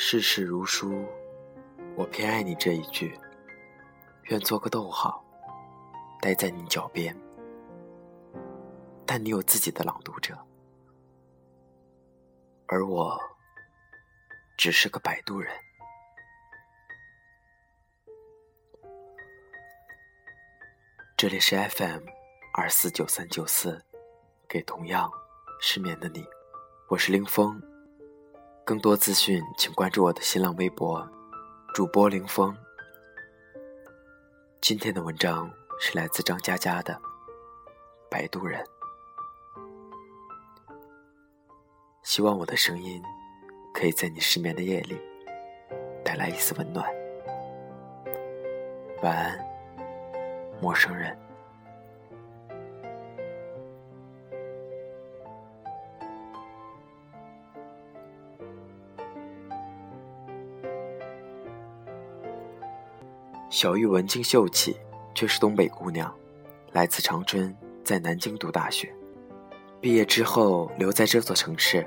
世事如书，我偏爱你这一句。愿做个逗号，待在你脚边。但你有自己的朗读者，而我只是个摆渡人。这里是 FM 二四九三九四，给同样失眠的你，我是林峰。更多资讯，请关注我的新浪微博，主播林峰。今天的文章是来自张嘉佳的《摆渡人》，希望我的声音可以在你失眠的夜里带来一丝温暖。晚安，陌生人。小玉文静秀气，却是东北姑娘，来自长春，在南京读大学，毕业之后留在这座城市。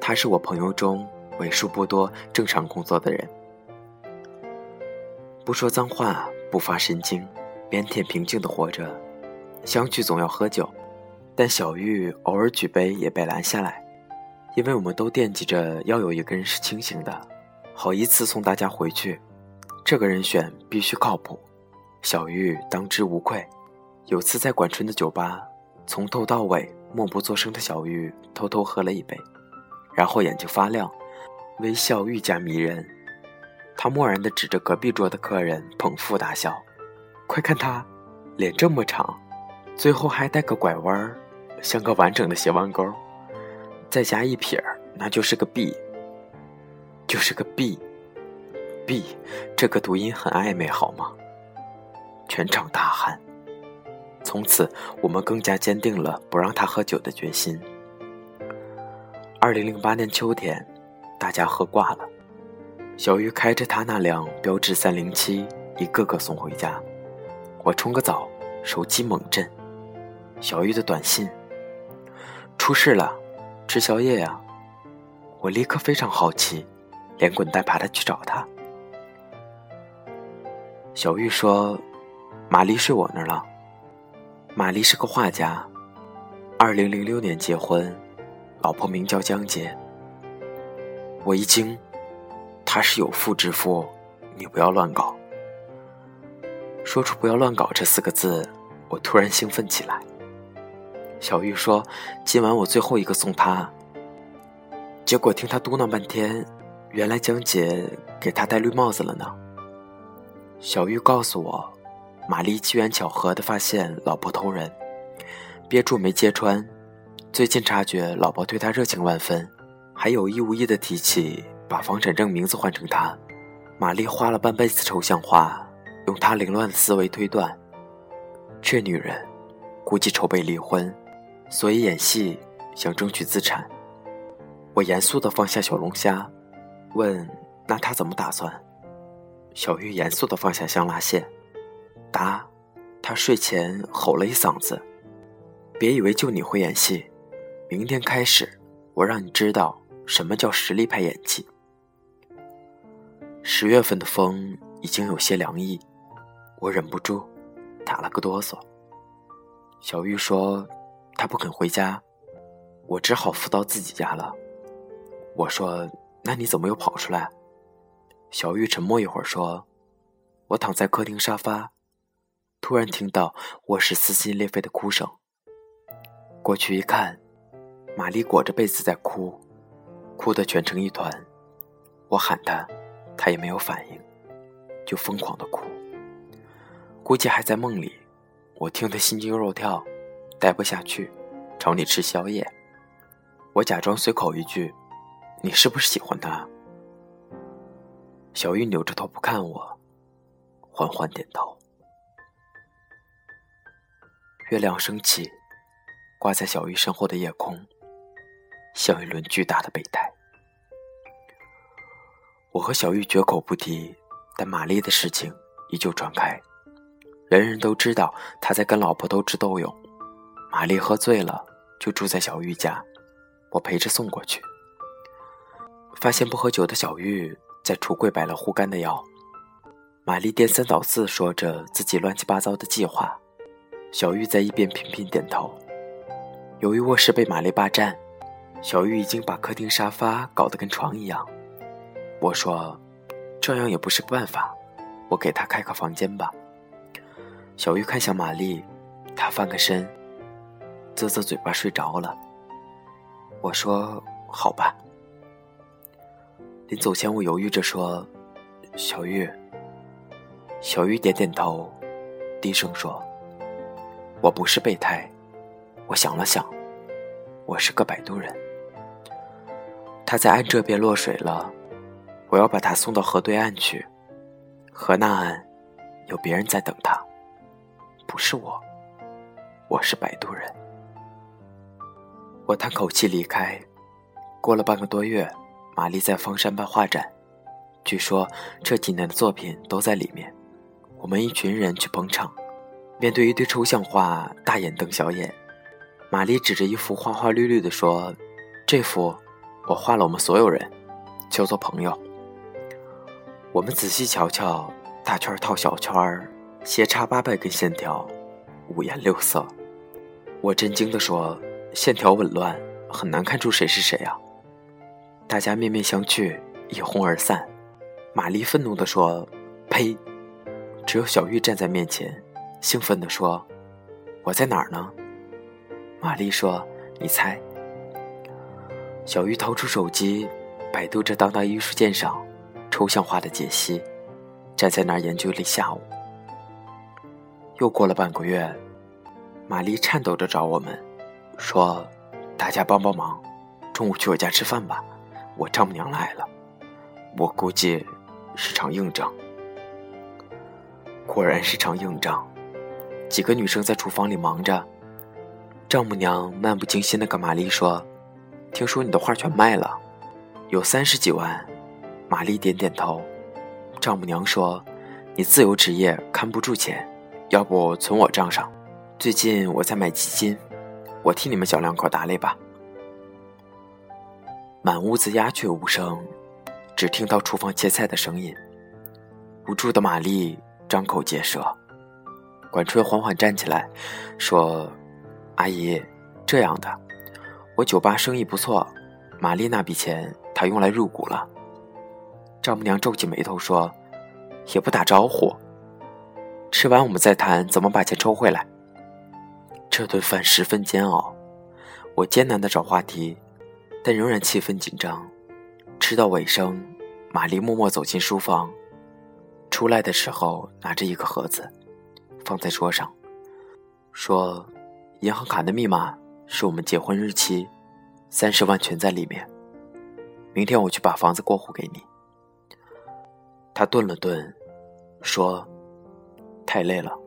她是我朋友中为数不多正常工作的人，不说脏话，不发神经，腼腆平静的活着。相聚总要喝酒，但小玉偶尔举杯也被拦下来，因为我们都惦记着要有一个人是清醒的，好依次送大家回去。这个人选必须靠谱，小玉当之无愧。有次在管春的酒吧，从头到尾默不作声的小玉偷偷喝了一杯，然后眼睛发亮，微笑愈加迷人。他漠然地指着隔壁桌的客人，捧腹大笑：“快看他，脸这么长，最后还带个拐弯儿，像个完整的斜弯钩，再加一撇儿，那就是个 B，就是个 B。” B，这个读音很暧昧，好吗？全场大喊。从此，我们更加坚定了不让他喝酒的决心。二零零八年秋天，大家喝挂了，小玉开着他那辆标致三零七，一个个送回家。我冲个澡，手机猛震，小玉的短信：出事了，吃宵夜呀！我立刻非常好奇，连滚带爬的去找他。小玉说：“玛丽睡我那儿了。玛丽是个画家，二零零六年结婚，老婆名叫江姐。我一惊，他是有妇之夫，你不要乱搞。说出‘不要乱搞’这四个字，我突然兴奋起来。小玉说：今晚我最后一个送他。结果听他嘟囔半天，原来江姐给他戴绿帽子了呢。”小玉告诉我，玛丽机缘巧合地发现老婆偷人，憋住没揭穿。最近察觉老婆对他热情万分，还有意无意地提起把房产证名字换成他。玛丽花了半辈子抽象化，用她凌乱的思维推断，这女人估计筹备离婚，所以演戏想争取资产。我严肃地放下小龙虾，问：“那他怎么打算？”小玉严肃地放下香辣蟹，答：“他睡前吼了一嗓子，别以为就你会演戏，明天开始，我让你知道什么叫实力派演技。”十月份的风已经有些凉意，我忍不住打了个哆嗦。小玉说：“她不肯回家，我只好扶到自己家了。”我说：“那你怎么又跑出来？”小玉沉默一会儿，说：“我躺在客厅沙发，突然听到卧室撕心裂肺的哭声。过去一看，玛丽裹着被子在哭，哭得蜷成一团。我喊她，她也没有反应，就疯狂的哭。估计还在梦里，我听得心惊肉跳，待不下去，找你吃宵夜。我假装随口一句：‘你是不是喜欢他？’”小玉扭着头不看我，缓缓点头。月亮升起，挂在小玉身后的夜空，像一轮巨大的备胎。我和小玉绝口不提，但玛丽的事情依旧传开，人人都知道他在跟老婆斗智斗勇。玛丽喝醉了，就住在小玉家，我陪着送过去。发现不喝酒的小玉在橱柜摆了护肝的药。玛丽颠三倒四说着自己乱七八糟的计划，小玉在一边频频点头。由于卧室被玛丽霸占，小玉已经把客厅沙发搞得跟床一样。我说：“这样也不是办法，我给她开个房间吧。”小玉看向玛丽，她翻个身，啧啧嘴巴睡着了。我说：“好吧。”临走前，我犹豫着说：“小玉。”小玉点点头，低声说：“我不是备胎。”我想了想，我是个摆渡人。他在岸这边落水了，我要把他送到河对岸去。河那岸有别人在等他，不是我，我是摆渡人。我叹口气离开。过了半个多月，玛丽在方山办画展，据说这几年的作品都在里面。我们一群人去捧场，面对一堆抽象画，大眼瞪小眼。玛丽指着一幅花花绿绿的说：“这幅我画了，我们所有人叫做朋友。”我们仔细瞧瞧，大圈套小圈，斜插八百根线条，五颜六色。我震惊地说：“线条紊乱，很难看出谁是谁啊！”大家面面相觑，一哄而散。玛丽愤怒地说：“呸！”只有小玉站在面前，兴奋地说：“我在哪儿呢？”玛丽说：“你猜。”小玉掏出手机，百度着当代艺术鉴赏、抽象画的解析，站在那儿研究了一下午。又过了半个月，玛丽颤抖着找我们，说：“大家帮帮忙，中午去我家吃饭吧，我丈母娘来了。我估计是场硬仗。”果然是场硬仗，几个女生在厨房里忙着。丈母娘漫不经心地跟玛丽说：“听说你的画全卖了，有三十几万。”玛丽点点头。丈母娘说：“你自由职业看不住钱，要不存我账上？最近我在买基金，我替你们小两口打理吧。”满屋子鸦雀无声，只听到厨房切菜的声音。无助的玛丽。张口结舌，管春缓缓站起来，说：“阿姨，这样的，我酒吧生意不错，玛丽那笔钱她用来入股了。”丈母娘皱起眉头说：“也不打招呼，吃完我们再谈怎么把钱抽回来。”这顿饭十分煎熬，我艰难的找话题，但仍然气氛紧张。吃到尾声，玛丽默默走进书房。出来的时候拿着一个盒子，放在桌上，说：“银行卡的密码是我们结婚日期，三十万全在里面。明天我去把房子过户给你。”他顿了顿，说：“太累了，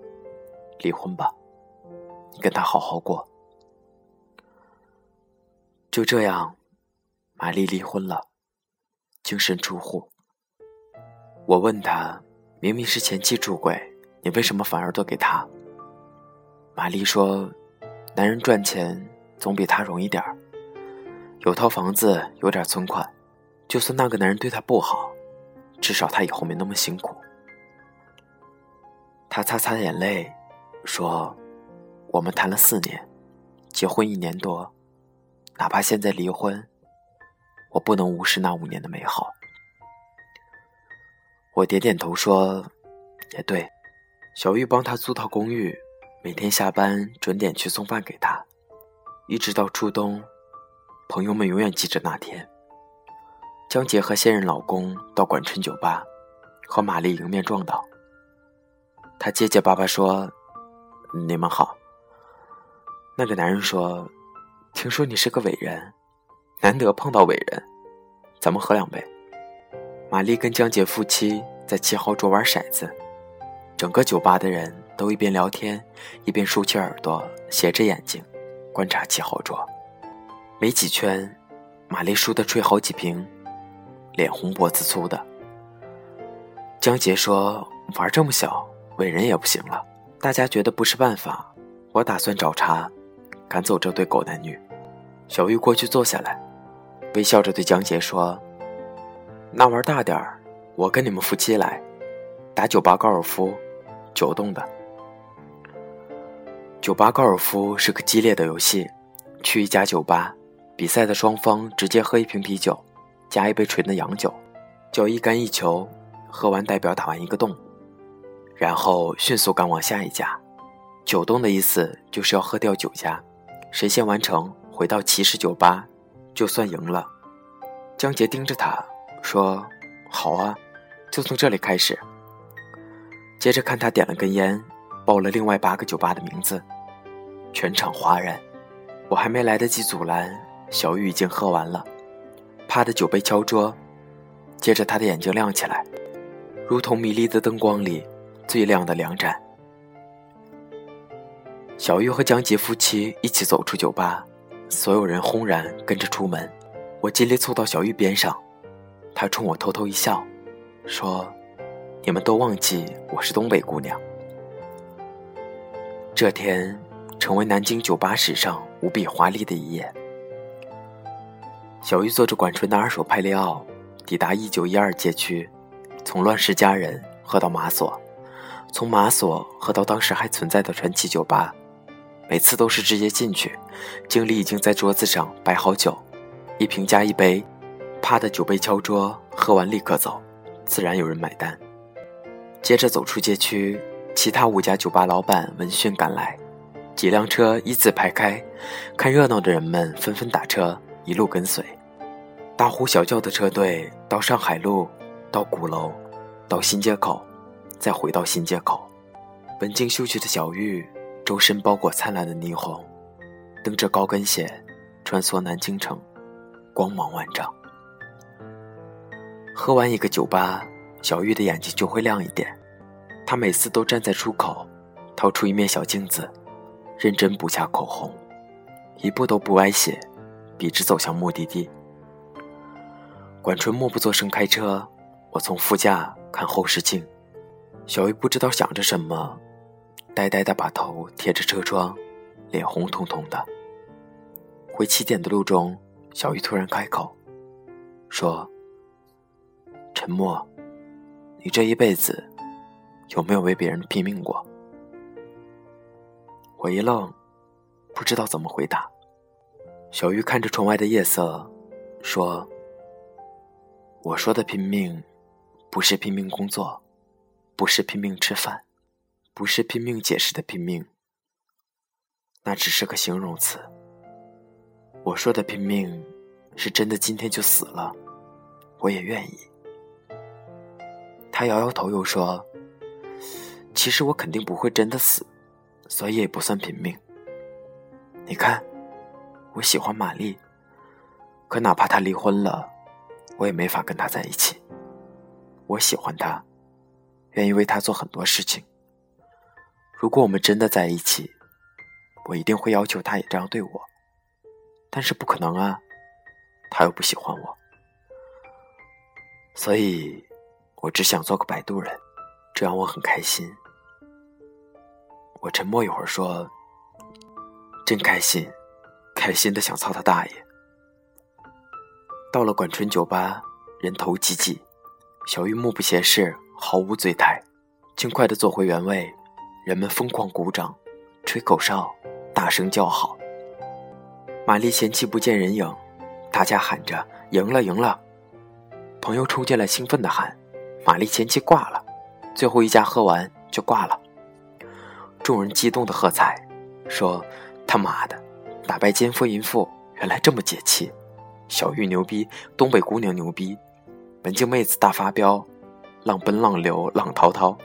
离婚吧，你跟他好好过。”就这样，玛丽离婚了，净身出户。我问他。明明是前妻出轨，你为什么反而都给他？玛丽说：“男人赚钱总比他容易点儿，有套房子，有点存款，就算那个男人对她不好，至少他以后没那么辛苦。”他擦擦眼泪，说：“我们谈了四年，结婚一年多，哪怕现在离婚，我不能无视那五年的美好。”我点点头说：“也对。”小玉帮他租套公寓，每天下班准点去送饭给他，一直到初冬。朋友们永远记着那天，江杰和现任老公到管春酒吧，和玛丽迎面撞到。他结结巴巴说：“你们好。”那个男人说：“听说你是个伟人，难得碰到伟人，咱们喝两杯。”玛丽跟江杰夫妻在七号桌玩骰子，整个酒吧的人都一边聊天，一边竖起耳朵，斜着眼睛观察七号桌。没几圈，玛丽输得吹好几瓶，脸红脖子粗的。江杰说：“玩这么小，伟人也不行了。”大家觉得不是办法，我打算找茬，赶走这对狗男女。小玉过去坐下来，微笑着对江杰说。那玩大点儿，我跟你们夫妻来，打酒吧高尔夫，九洞的。酒吧高尔夫是个激烈的游戏，去一家酒吧，比赛的双方直接喝一瓶啤酒，加一杯纯的洋酒，叫一杆一球，喝完代表打完一个洞，然后迅速赶往下一家。九洞的意思就是要喝掉九家，谁先完成回到骑士酒吧，就算赢了。江杰盯着他说：“好啊，就从这里开始。”接着看他点了根烟。报了另外八个酒吧的名字，全场哗然。我还没来得及阻拦，小玉已经喝完了，啪的酒杯敲桌。接着他的眼睛亮起来，如同迷离的灯光里最亮的两盏。小玉和江杰夫妻一起走出酒吧，所有人轰然跟着出门。我尽力凑到小玉边上，她冲我偷偷一笑，说：“你们都忘记我是东北姑娘。”这天，成为南京酒吧史上无比华丽的一页。小玉坐着管春的二手派利奥，抵达一九一二街区，从乱世佳人喝到马索，从马索喝到当时还存在的传奇酒吧。每次都是直接进去，经理已经在桌子上摆好酒，一瓶加一杯，啪的酒杯敲桌，喝完立刻走，自然有人买单。接着走出街区。其他五家酒吧老板闻讯赶来，几辆车依次排开，看热闹的人们纷纷打车，一路跟随，大呼小叫的车队到上海路，到鼓楼，到新街口，再回到新街口。文静秀气的小玉，周身包裹灿烂的霓虹，蹬着高跟鞋，穿梭南京城，光芒万丈。喝完一个酒吧，小玉的眼睛就会亮一点。他每次都站在出口，掏出一面小镜子，认真补下口红，一步都不歪斜，笔直走向目的地。管春默不作声开车，我从副驾看后视镜，小玉不知道想着什么，呆呆的把头贴着车窗，脸红彤彤的。回起点的路中，小玉突然开口，说：“沉默，你这一辈子。”有没有为别人拼命过？我一愣，不知道怎么回答。小玉看着窗外的夜色，说：“我说的拼命，不是拼命工作，不是拼命吃饭，不是拼命解释的拼命，那只是个形容词。我说的拼命，是真的今天就死了，我也愿意。”他摇摇头，又说。其实我肯定不会真的死，所以也不算拼命。你看，我喜欢玛丽，可哪怕她离婚了，我也没法跟她在一起。我喜欢她，愿意为她做很多事情。如果我们真的在一起，我一定会要求他也这样对我。但是不可能啊，他又不喜欢我，所以我只想做个摆渡人，这样我很开心。我沉默一会儿，说：“真开心，开心的想操他大爷。”到了管春酒吧，人头挤挤，小玉目不斜视，毫无醉态，尽快的坐回原位。人们疯狂鼓掌，吹口哨，大声叫好。玛丽前妻不见人影，大家喊着：“赢了，赢了！”朋友冲进来，兴奋的喊：“玛丽前妻挂了，最后一家喝完就挂了。”众人激动的喝彩，说：“他妈的，打败奸夫淫妇，原来这么解气！小玉牛逼，东北姑娘牛逼，文静妹子大发飙，浪奔浪流浪滔滔，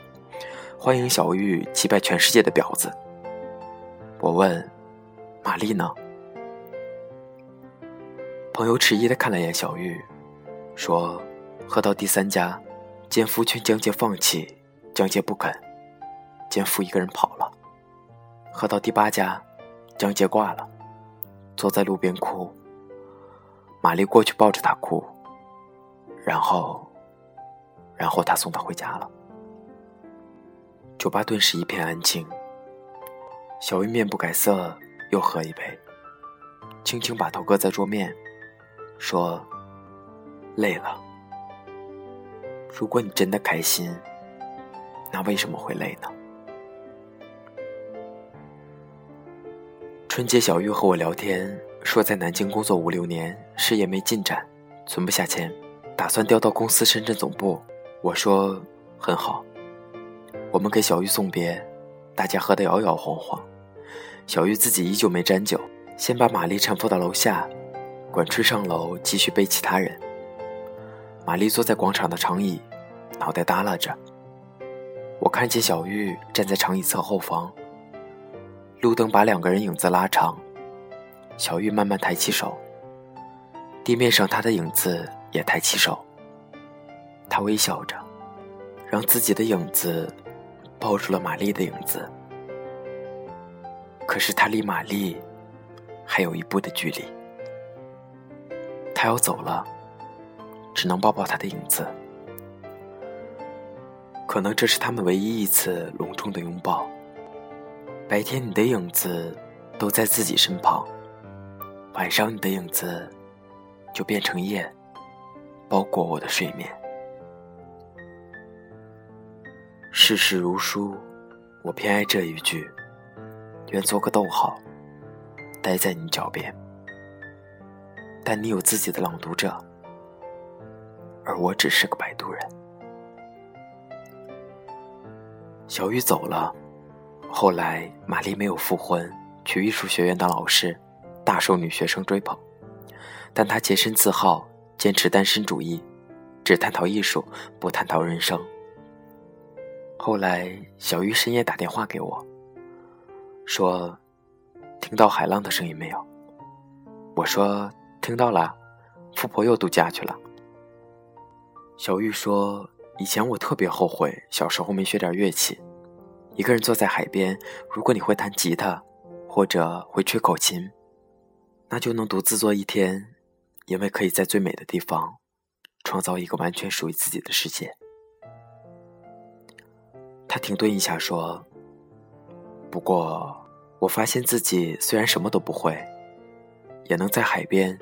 欢迎小玉击败全世界的婊子。”我问：“玛丽呢？”朋友迟疑的看了眼小玉，说：“喝到第三家，奸夫劝江杰放弃，江杰不肯。”奸夫一个人跑了，喝到第八家，江杰挂了，坐在路边哭。玛丽过去抱着他哭，然后，然后他送他回家了。酒吧顿时一片安静。小玉面不改色，又喝一杯，轻轻把头搁在桌面，说：“累了，如果你真的开心，那为什么会累呢？春节，小玉和我聊天，说在南京工作五六年，事业没进展，存不下钱，打算调到公司深圳总部。我说很好，我们给小玉送别，大家喝得摇摇晃晃。小玉自己依旧没沾酒，先把玛丽搀扶到楼下，管吹上楼继续背其他人。玛丽坐在广场的长椅，脑袋耷拉着。我看见小玉站在长椅侧后方。路灯把两个人影子拉长，小玉慢慢抬起手，地面上她的影子也抬起手。她微笑着，让自己的影子抱住了玛丽的影子。可是他离玛丽还有一步的距离，他要走了，只能抱抱他的影子。可能这是他们唯一一次隆重的拥抱。白天你的影子都在自己身旁，晚上你的影子就变成夜，包裹我的睡眠。世事如书，我偏爱这一句，愿做个逗号，待在你脚边。但你有自己的朗读者，而我只是个摆渡人。小雨走了。后来，玛丽没有复婚，去艺术学院当老师，大受女学生追捧。但她洁身自好，坚持单身主义，只探讨艺术，不探讨人生。后来，小玉深夜打电话给我，说：“听到海浪的声音没有？”我说：“听到了，富婆又度假去了。”小玉说：“以前我特别后悔小时候没学点乐器。”一个人坐在海边，如果你会弹吉他，或者会吹口琴，那就能独自坐一天，因为可以在最美的地方，创造一个完全属于自己的世界。他停顿一下说：“不过，我发现自己虽然什么都不会，也能在海边，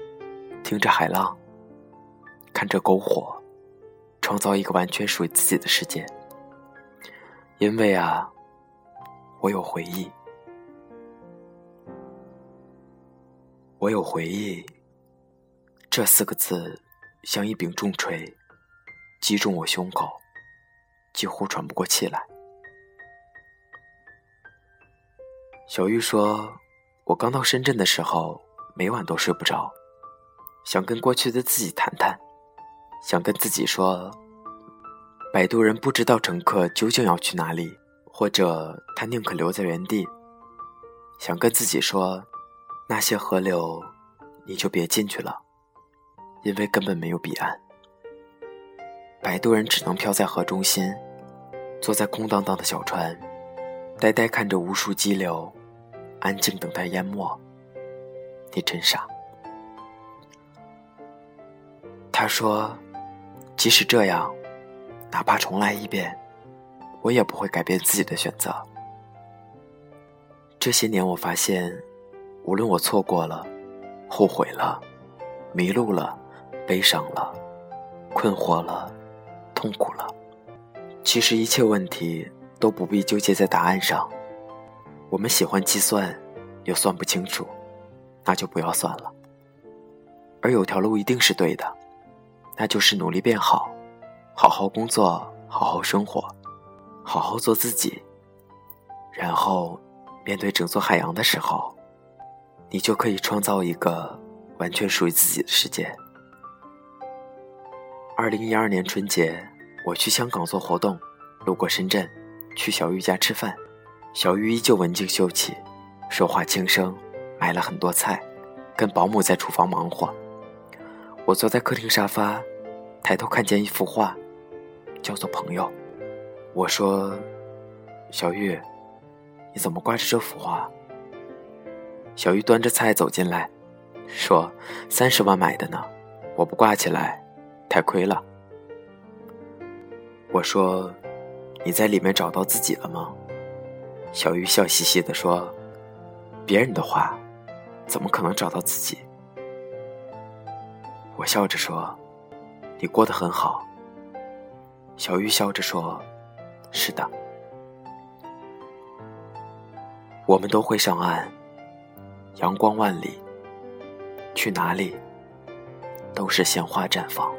听着海浪，看着篝火，创造一个完全属于自己的世界。因为啊。”我有回忆，我有回忆。这四个字像一柄重锤，击中我胸口，几乎喘不过气来。小玉说：“我刚到深圳的时候，每晚都睡不着，想跟过去的自己谈谈，想跟自己说，摆渡人不知道乘客究竟要去哪里。”或者他宁可留在原地，想跟自己说，那些河流，你就别进去了，因为根本没有彼岸。摆渡人只能漂在河中心，坐在空荡荡的小船，呆呆看着无数激流，安静等待淹没。你真傻。他说，即使这样，哪怕重来一遍。我也不会改变自己的选择。这些年，我发现，无论我错过了、后悔了、迷路了、悲伤了、困惑了、痛苦了，其实一切问题都不必纠结在答案上。我们喜欢计算，又算不清楚，那就不要算了。而有条路一定是对的，那就是努力变好，好好工作，好好生活。好好做自己，然后面对整座海洋的时候，你就可以创造一个完全属于自己的世界。二零一二年春节，我去香港做活动，路过深圳，去小玉家吃饭。小玉依旧文静秀气，说话轻声，买了很多菜，跟保姆在厨房忙活。我坐在客厅沙发，抬头看见一幅画，叫做《朋友》。我说：“小玉，你怎么挂着这幅画？”小玉端着菜走进来，说：“三十万买的呢，我不挂起来，太亏了。”我说：“你在里面找到自己了吗？”小玉笑嘻嘻的说：“别人的话，怎么可能找到自己？”我笑着说：“你过得很好。”小玉笑着说：“是的，我们都会上岸，阳光万里，去哪里都是鲜花绽放。”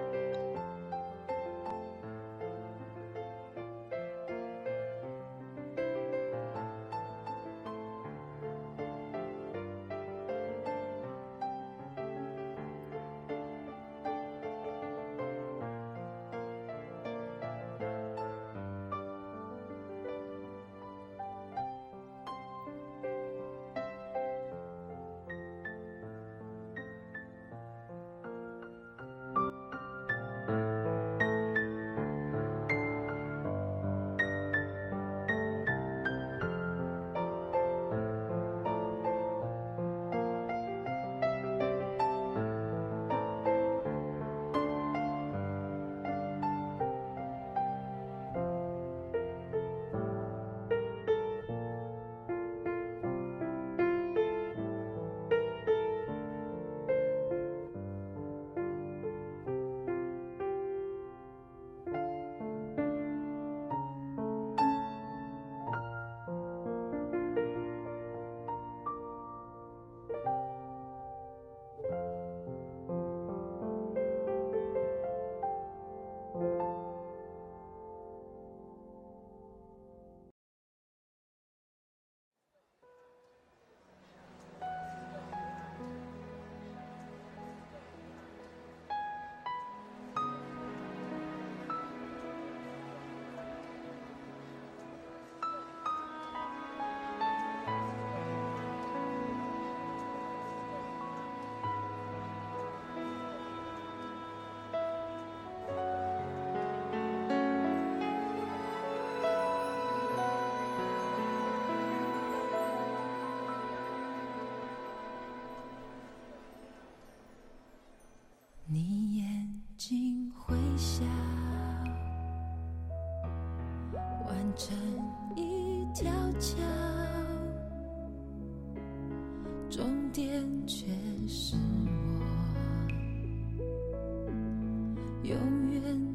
成一条桥，终点却是我，永远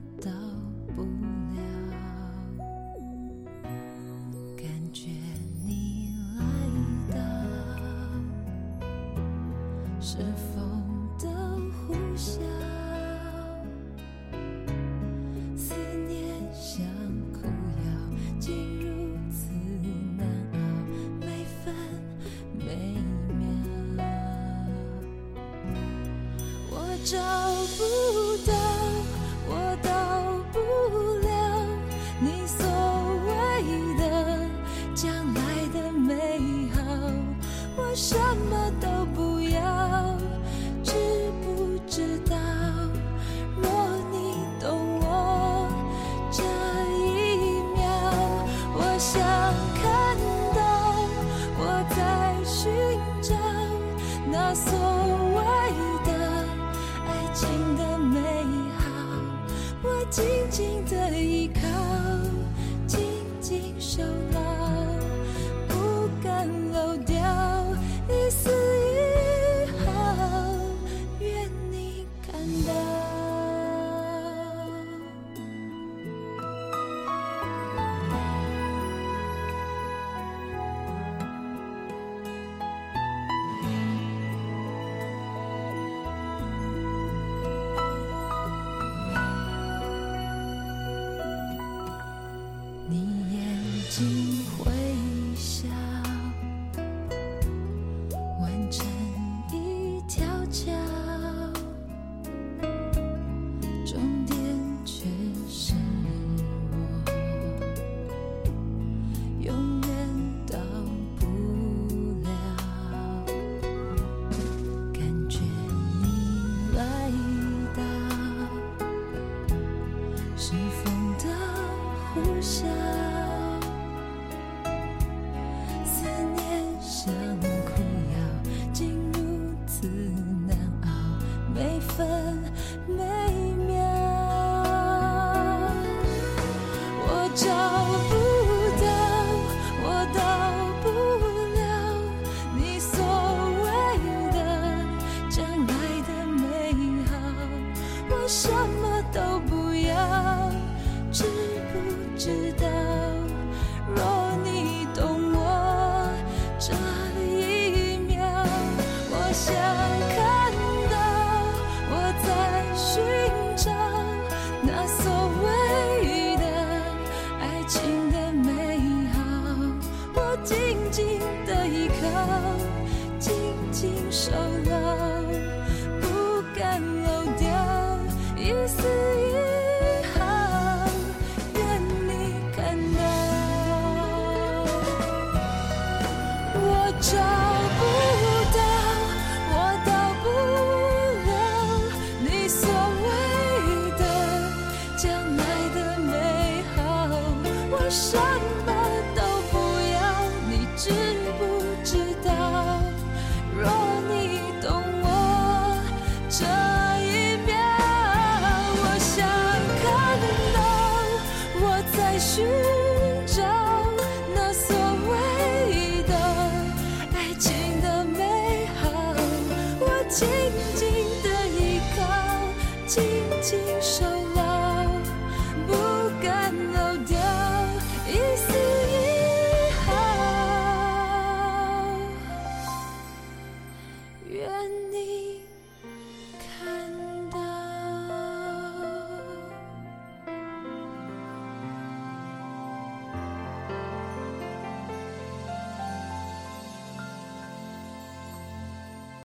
想看到我在寻找那所谓的爱情的美好，我静静的都不要知不知道？